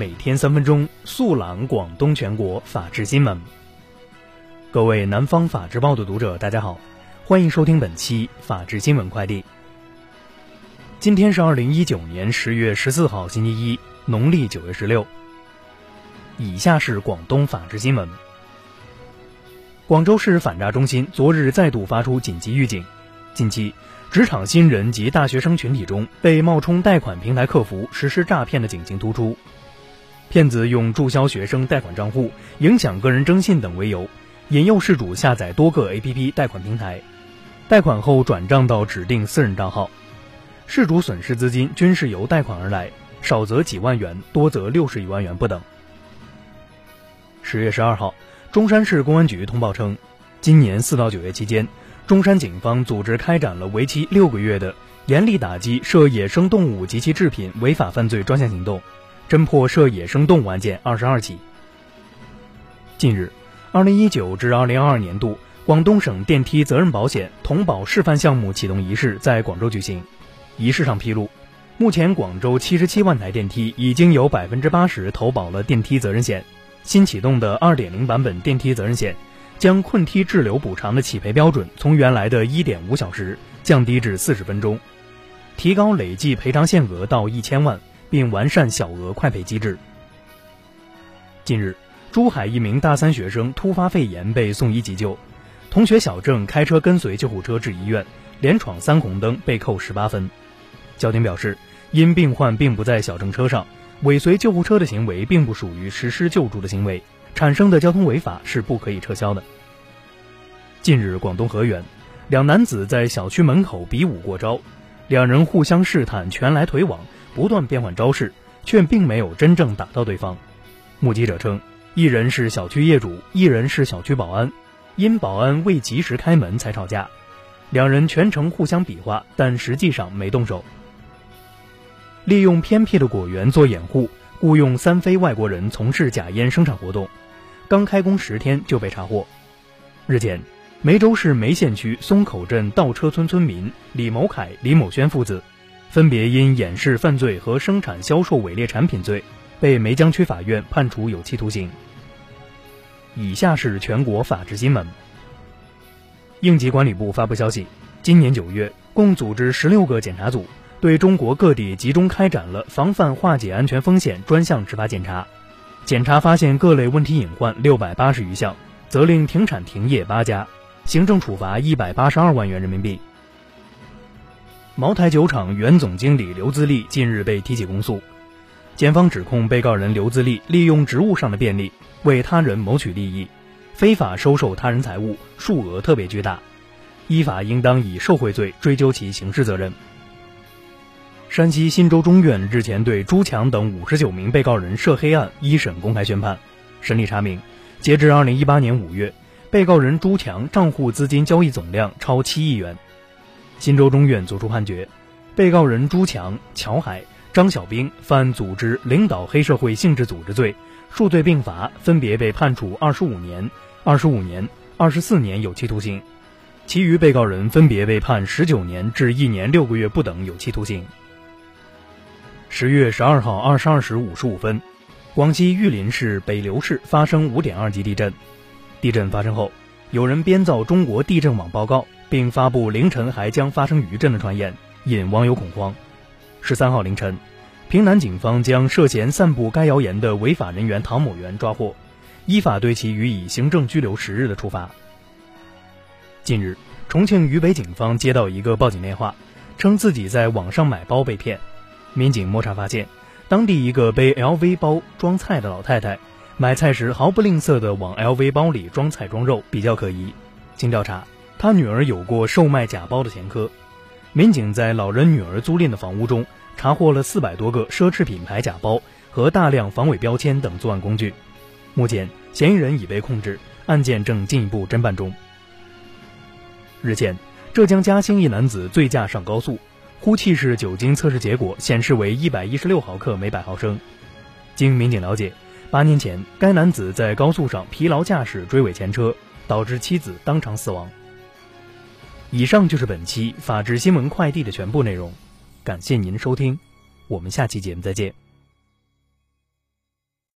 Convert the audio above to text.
每天三分钟，速览广东全国法治新闻。各位南方法制报的读者，大家好，欢迎收听本期法治新闻快递。今天是二零一九年十月十四号，星期一，农历九月十六。以下是广东法治新闻。广州市反诈中心昨日再度发出紧急预警，近期。职场新人及大学生群体中，被冒充贷款平台客服实施诈骗的警情突出。骗子用注销学生贷款账户、影响个人征信等为由，引诱事主下载多个 APP 贷款平台，贷款后转账到指定私人账号，事主损失资金均是由贷款而来，少则几万元，多则六十余万元不等。十月十二号，中山市公安局通报称，今年四到九月期间。中山警方组织开展了为期六个月的严厉打击涉野生动物及其制品违法犯罪专项行动，侦破涉野生动物案件二十二起。近日，二零一九至二零二二年度广东省电梯责任保险同保示范项目启动仪式在广州举行。仪式上披露，目前广州七十七万台电梯已经有百分之八十投保了电梯责任险，新启动的二点零版本电梯责任险。将困梯滞留补偿的起赔标准从原来的一点五小时降低至四十分钟，提高累计赔偿限额到一千万，并完善小额快赔机制。近日，珠海一名大三学生突发肺炎被送医急救，同学小郑开车跟随救护车至医院，连闯三红灯被扣十八分。交警表示，因病患并不在小郑车上，尾随救护车的行为并不属于实施救助的行为。产生的交通违法是不可以撤销的。近日，广东河源，两男子在小区门口比武过招，两人互相试探拳来腿往，不断变换招式，却并没有真正打到对方。目击者称，一人是小区业主，一人是小区保安，因保安未及时开门才吵架。两人全程互相比划，但实际上没动手。利用偏僻的果园做掩护，雇佣三非外国人从事假烟生产活动。刚开工十天就被查获。日前，梅州市梅县区松口镇倒车村村民李某凯、李某轩父子，分别因掩饰犯罪和生产销售伪劣产品罪，被梅江区法院判处有期徒刑。以下是全国法制新闻。应急管理部发布消息，今年九月，共组织十六个检查组，对中国各地集中开展了防范化解安全风险专项执法检查。检查发现各类问题隐患六百八十余项，责令停产停业八家，行政处罚一百八十二万元人民币。茅台酒厂原总经理刘自立近日被提起公诉，检方指控被告人刘自立利用职务上的便利，为他人谋取利益，非法收受他人财物，数额特别巨大，依法应当以受贿罪追究其刑事责任。山西忻州中院日前对朱强等五十九名被告人涉黑案一审公开宣判。审理查明，截至二零一八年五月，被告人朱强账户资金交易总量超七亿元。忻州中院作出判决，被告人朱强、乔海、张小兵犯组织领导黑社会性质组织罪，数罪并罚，分别被判处二十五年、二十五年、二十四年有期徒刑。其余被告人分别被判十九年至一年六个月不等有期徒刑。十月十二号二十二时五十五分，广西玉林市北流市发生五点二级地震。地震发生后，有人编造中国地震网报告，并发布凌晨还将发生余震的传言，引网友恐慌。十三号凌晨，平南警方将涉嫌散布该谣言的违法人员唐某元抓获，依法对其予以行政拘留十日的处罚。近日，重庆渝北警方接到一个报警电话，称自己在网上买包被骗。民警摸查发现，当地一个背 LV 包装菜的老太太，买菜时毫不吝啬地往 LV 包里装菜装肉，比较可疑。经调查，他女儿有过售卖假包的前科。民警在老人女儿租赁的房屋中查获了四百多个奢侈品牌假包和大量防伪标签等作案工具。目前，嫌疑人已被控制，案件正进一步侦办中。日前，浙江嘉兴一男子醉驾上高速。呼气式酒精测试结果显示为一百一十六毫克每百毫升。经民警了解，八年前该男子在高速上疲劳驾驶追尾前车，导致妻子当场死亡。以上就是本期法治新闻快递的全部内容，感谢您收听，我们下期节目再见。